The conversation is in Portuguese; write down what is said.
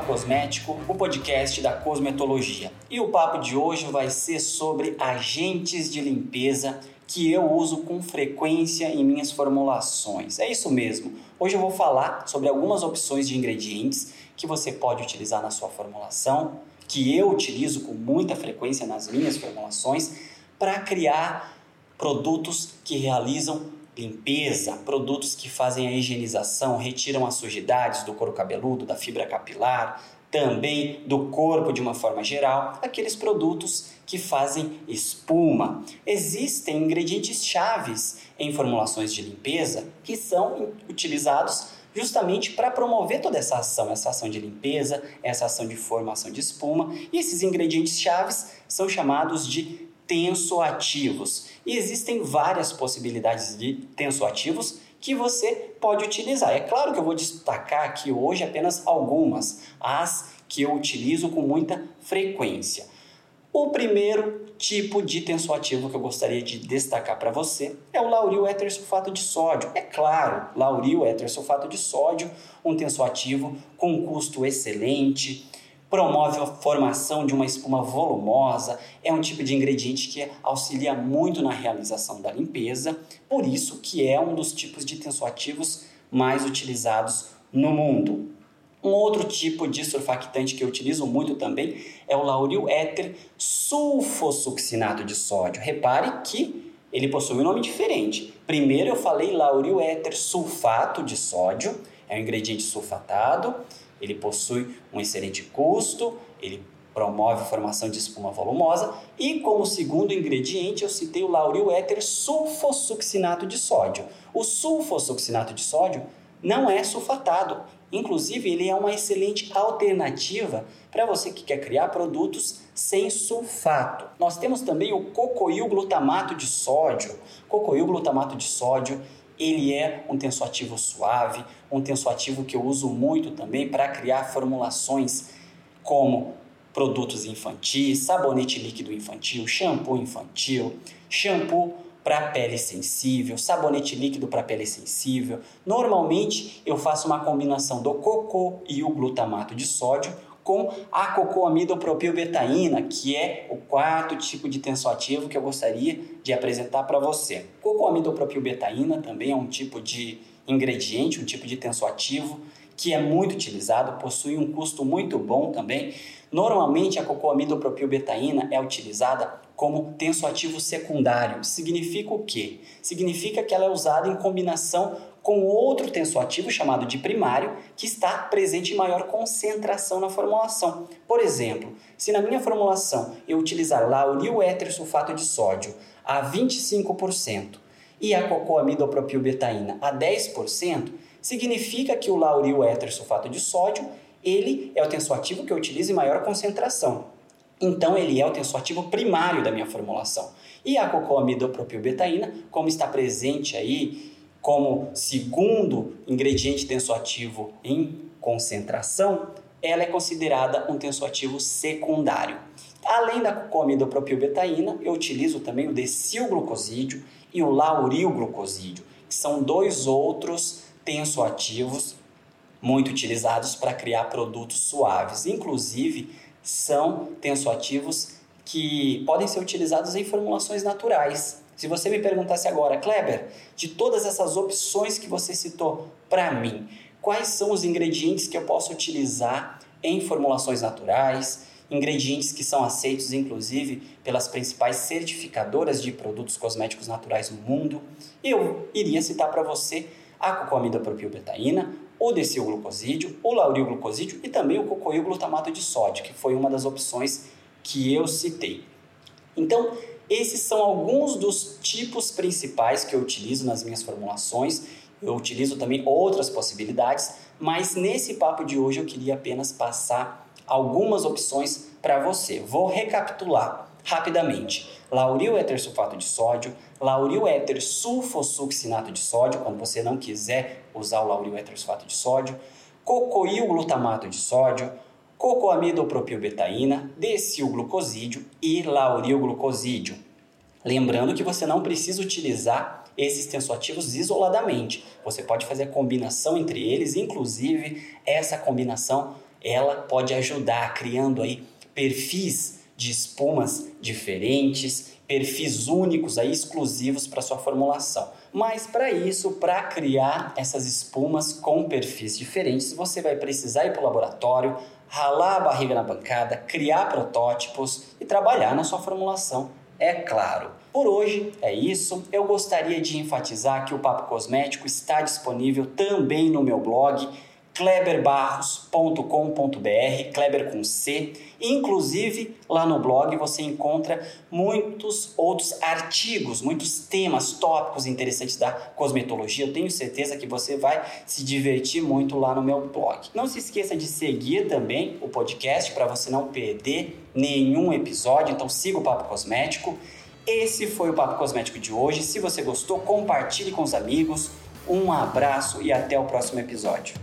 Cosmético, o podcast da cosmetologia. E o papo de hoje vai ser sobre agentes de limpeza que eu uso com frequência em minhas formulações. É isso mesmo. Hoje eu vou falar sobre algumas opções de ingredientes que você pode utilizar na sua formulação, que eu utilizo com muita frequência nas minhas formulações para criar produtos que realizam limpeza, produtos que fazem a higienização, retiram as sujidades do couro cabeludo, da fibra capilar, também do corpo de uma forma geral, aqueles produtos que fazem espuma. Existem ingredientes chaves em formulações de limpeza que são utilizados justamente para promover toda essa ação, essa ação de limpeza, essa ação de formação de espuma. E esses ingredientes chaves são chamados de tensoativos. E existem várias possibilidades de tensoativos que você pode utilizar. É claro que eu vou destacar aqui hoje apenas algumas, as que eu utilizo com muita frequência. O primeiro tipo de tensoativo que eu gostaria de destacar para você é o lauril éter sulfato de sódio. É claro, lauril éter sulfato de sódio, um tensoativo com custo excelente, promove a formação de uma espuma volumosa, é um tipo de ingrediente que auxilia muito na realização da limpeza, por isso que é um dos tipos de tensoativos mais utilizados no mundo. Um outro tipo de surfactante que eu utilizo muito também é o lauril éter sulfosuccinato de sódio. Repare que ele possui um nome diferente. Primeiro eu falei lauril éter sulfato de sódio, é um ingrediente sulfatado ele possui um excelente custo, ele promove a formação de espuma volumosa e como segundo ingrediente eu citei o lauril éter sulfosuccinato de sódio. O sulfosuccinato de sódio não é sulfatado, inclusive ele é uma excelente alternativa para você que quer criar produtos sem sulfato. Nós temos também o cocoil glutamato de sódio. Cocoil glutamato de sódio ele é um tensoativo suave, um tensoativo que eu uso muito também para criar formulações como produtos infantis, sabonete líquido infantil, shampoo infantil, shampoo para pele sensível, sabonete líquido para pele sensível. Normalmente eu faço uma combinação do cocô e o glutamato de sódio com a cocoamidopropilbetaína, que é o quarto tipo de tensoativo que eu gostaria de apresentar para você. Cocoamidopropilbetaína também é um tipo de ingrediente, um tipo de tensoativo que é muito utilizado, possui um custo muito bom também. Normalmente a cocoamidopropilbetaína é utilizada como tensoativo secundário. Significa o quê? Significa que ela é usada em combinação com outro tensoativo chamado de primário, que está presente em maior concentração na formulação. Por exemplo, se na minha formulação eu utilizar lauril éter sulfato de sódio a 25% e a cocoamidopropilbetaína a 10%, significa que o lauril éter sulfato de sódio ele é o tensoativo que eu utilizo em maior concentração. Então ele é o tensoativo primário da minha formulação. E a cocoamidopropilbetaína, como está presente aí como segundo ingrediente tensoativo em concentração, ela é considerada um tensoativo secundário. Além da cocomidopropilbetaína, eu utilizo também o decilglucosídeo e o laurilglucosídeo, que são dois outros tensoativos muito utilizados para criar produtos suaves. Inclusive, são tensoativos que podem ser utilizados em formulações naturais. Se você me perguntasse agora, Kleber, de todas essas opções que você citou para mim, quais são os ingredientes que eu posso utilizar em formulações naturais, ingredientes que são aceitos inclusive pelas principais certificadoras de produtos cosméticos naturais no mundo, eu iria citar para você a cocoamidopropilbetaína, o decilglucosídeo, o laurilglucosídeo e também o cocoil glutamato de sódio, que foi uma das opções que eu citei. Então, esses são alguns dos tipos principais que eu utilizo nas minhas formulações. Eu utilizo também outras possibilidades, mas nesse papo de hoje eu queria apenas passar algumas opções para você. Vou recapitular rapidamente. Lauril éter sulfato de sódio, lauril éter sulfosuccinato de sódio, quando você não quiser usar o lauril éter sulfato de sódio, cocoil glutamato de sódio, cocoamidopropilbetaína, decilglucosídeo e laurilglucosídeo. Lembrando que você não precisa utilizar esses tensoativos isoladamente. Você pode fazer a combinação entre eles, inclusive essa combinação ela pode ajudar criando aí perfis de espumas diferentes, perfis únicos aí exclusivos para sua formulação. Mas para isso, para criar essas espumas com perfis diferentes, você vai precisar ir para o laboratório, ralar a barriga na bancada, criar protótipos e trabalhar na sua formulação, é claro. Por hoje é isso. Eu gostaria de enfatizar que o Papo Cosmético está disponível também no meu blog kleberbarros.com.br, Kleber com C. Inclusive, lá no blog você encontra muitos outros artigos, muitos temas, tópicos interessantes da cosmetologia. Eu tenho certeza que você vai se divertir muito lá no meu blog. Não se esqueça de seguir também o podcast para você não perder nenhum episódio. Então, siga o Papo Cosmético. Esse foi o Papo Cosmético de hoje. Se você gostou, compartilhe com os amigos. Um abraço e até o próximo episódio.